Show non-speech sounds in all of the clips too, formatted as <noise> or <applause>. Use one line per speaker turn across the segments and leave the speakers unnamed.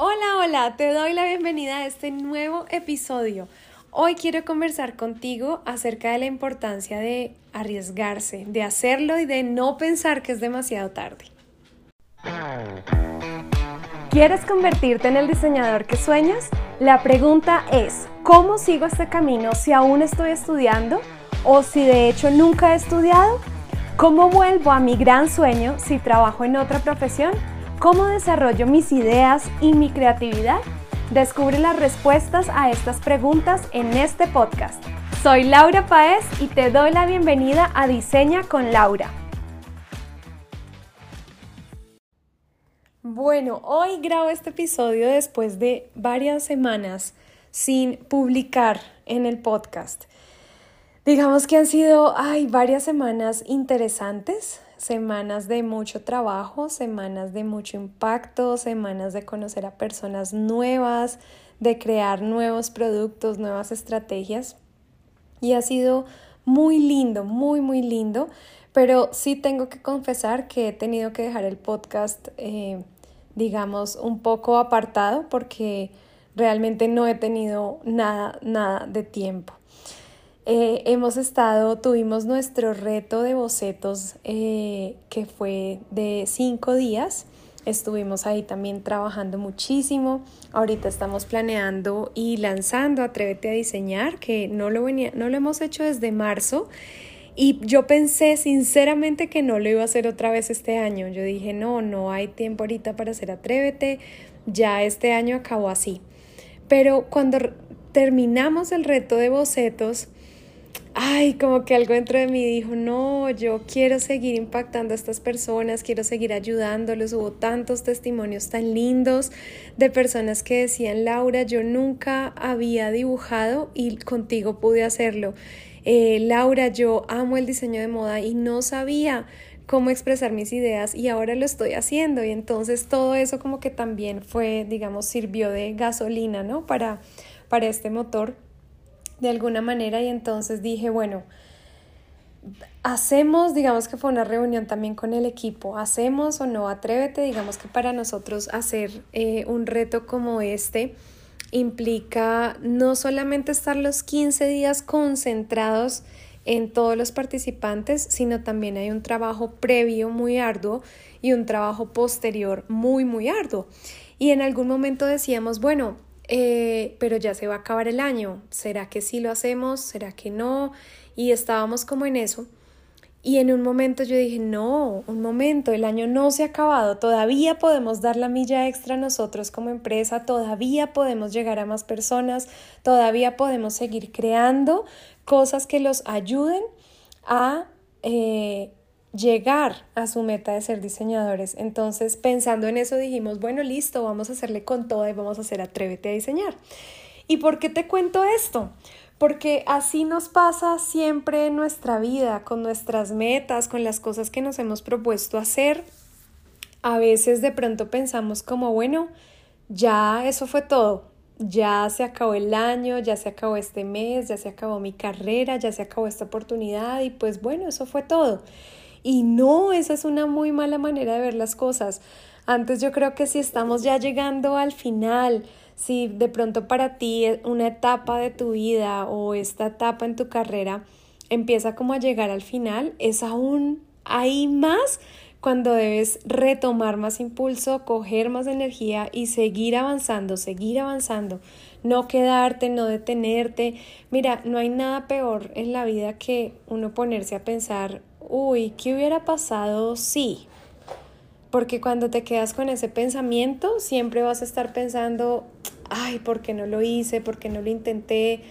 Hola, hola, te doy la bienvenida a este nuevo episodio. Hoy quiero conversar contigo acerca de la importancia de arriesgarse, de hacerlo y de no pensar que es demasiado tarde. ¿Quieres convertirte en el diseñador que sueñas? La pregunta es, ¿cómo sigo este camino si aún estoy estudiando o si de hecho nunca he estudiado? ¿Cómo vuelvo a mi gran sueño si trabajo en otra profesión? ¿Cómo desarrollo mis ideas y mi creatividad? Descubre las respuestas a estas preguntas en este podcast. Soy Laura Paez y te doy la bienvenida a Diseña con Laura. Bueno, hoy grabo este episodio después de varias semanas sin publicar en el podcast. Digamos que han sido ay, varias semanas interesantes, semanas de mucho trabajo, semanas de mucho impacto, semanas de conocer a personas nuevas, de crear nuevos productos, nuevas estrategias. Y ha sido muy lindo, muy, muy lindo, pero sí tengo que confesar que he tenido que dejar el podcast, eh, digamos, un poco apartado porque realmente no he tenido nada, nada de tiempo. Eh, hemos estado, tuvimos nuestro reto de bocetos eh, que fue de cinco días. Estuvimos ahí también trabajando muchísimo. Ahorita estamos planeando y lanzando Atrévete a diseñar, que no lo, venía, no lo hemos hecho desde marzo. Y yo pensé sinceramente que no lo iba a hacer otra vez este año. Yo dije, no, no hay tiempo ahorita para hacer Atrévete. Ya este año acabó así. Pero cuando terminamos el reto de bocetos, ay, como que algo dentro de mí dijo, no, yo quiero seguir impactando a estas personas, quiero seguir ayudándolos. Hubo tantos testimonios tan lindos de personas que decían, Laura, yo nunca había dibujado y contigo pude hacerlo. Eh, Laura, yo amo el diseño de moda y no sabía cómo expresar mis ideas y ahora lo estoy haciendo y entonces todo eso como que también fue, digamos, sirvió de gasolina, ¿no? Para, para este motor de alguna manera y entonces dije, bueno, hacemos, digamos que fue una reunión también con el equipo, hacemos o no, atrévete, digamos que para nosotros hacer eh, un reto como este implica no solamente estar los 15 días concentrados en todos los participantes, sino también hay un trabajo previo muy arduo y un trabajo posterior muy, muy arduo. Y en algún momento decíamos, bueno, eh, pero ya se va a acabar el año, ¿será que sí lo hacemos? ¿Será que no? Y estábamos como en eso. Y en un momento yo dije, no, un momento, el año no se ha acabado, todavía podemos dar la milla extra nosotros como empresa, todavía podemos llegar a más personas, todavía podemos seguir creando cosas que los ayuden a eh, llegar a su meta de ser diseñadores. Entonces, pensando en eso, dijimos, bueno, listo, vamos a hacerle con todo y vamos a hacer Atrévete a diseñar. ¿Y por qué te cuento esto? Porque así nos pasa siempre en nuestra vida, con nuestras metas, con las cosas que nos hemos propuesto hacer. A veces de pronto pensamos como, bueno, ya eso fue todo, ya se acabó el año, ya se acabó este mes, ya se acabó mi carrera, ya se acabó esta oportunidad y pues bueno, eso fue todo. Y no, esa es una muy mala manera de ver las cosas. Antes yo creo que si estamos ya llegando al final, si de pronto para ti una etapa de tu vida o esta etapa en tu carrera empieza como a llegar al final, es aún hay más cuando debes retomar más impulso, coger más energía y seguir avanzando, seguir avanzando, no quedarte, no detenerte. Mira, no hay nada peor en la vida que uno ponerse a pensar uy, ¿qué hubiera pasado si? Porque cuando te quedas con ese pensamiento, siempre vas a estar pensando, ay, ¿por qué no lo hice? ¿Por qué no lo intenté?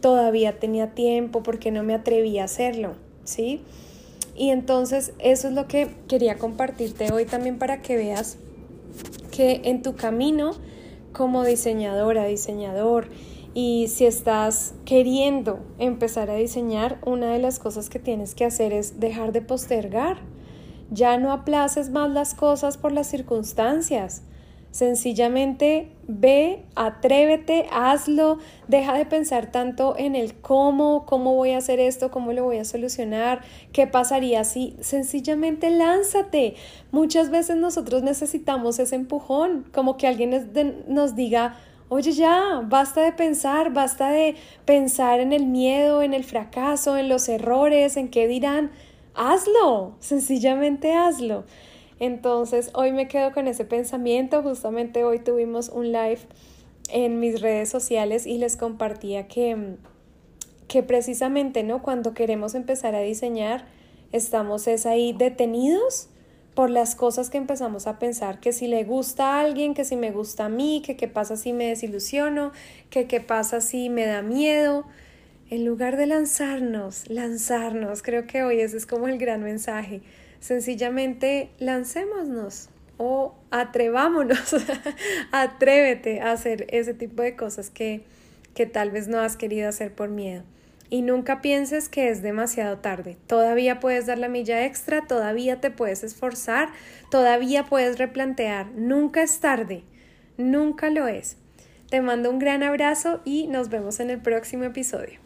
Todavía tenía tiempo, ¿por qué no me atreví a hacerlo? ¿Sí? Y entonces eso es lo que quería compartirte hoy también para que veas que en tu camino como diseñadora, diseñador, y si estás queriendo empezar a diseñar, una de las cosas que tienes que hacer es dejar de postergar. Ya no aplaces más las cosas por las circunstancias. Sencillamente ve, atrévete, hazlo, deja de pensar tanto en el cómo, cómo voy a hacer esto, cómo lo voy a solucionar, qué pasaría si sencillamente lánzate. Muchas veces nosotros necesitamos ese empujón, como que alguien nos diga, oye ya, basta de pensar, basta de pensar en el miedo, en el fracaso, en los errores, en qué dirán. Hazlo, sencillamente hazlo. Entonces, hoy me quedo con ese pensamiento. Justamente hoy tuvimos un live en mis redes sociales y les compartía que, que precisamente, ¿no? Cuando queremos empezar a diseñar, estamos es ahí detenidos por las cosas que empezamos a pensar, que si le gusta a alguien, que si me gusta a mí, que qué pasa si me desilusiono, que qué pasa si me da miedo. En lugar de lanzarnos, lanzarnos, creo que hoy ese es como el gran mensaje Sencillamente lancémonos o atrevámonos, <laughs> atrévete a hacer ese tipo de cosas que, que tal vez no has querido hacer por miedo. Y nunca pienses que es demasiado tarde. Todavía puedes dar la milla extra, todavía te puedes esforzar, todavía puedes replantear. Nunca es tarde, nunca lo es. Te mando un gran abrazo y nos vemos en el próximo episodio.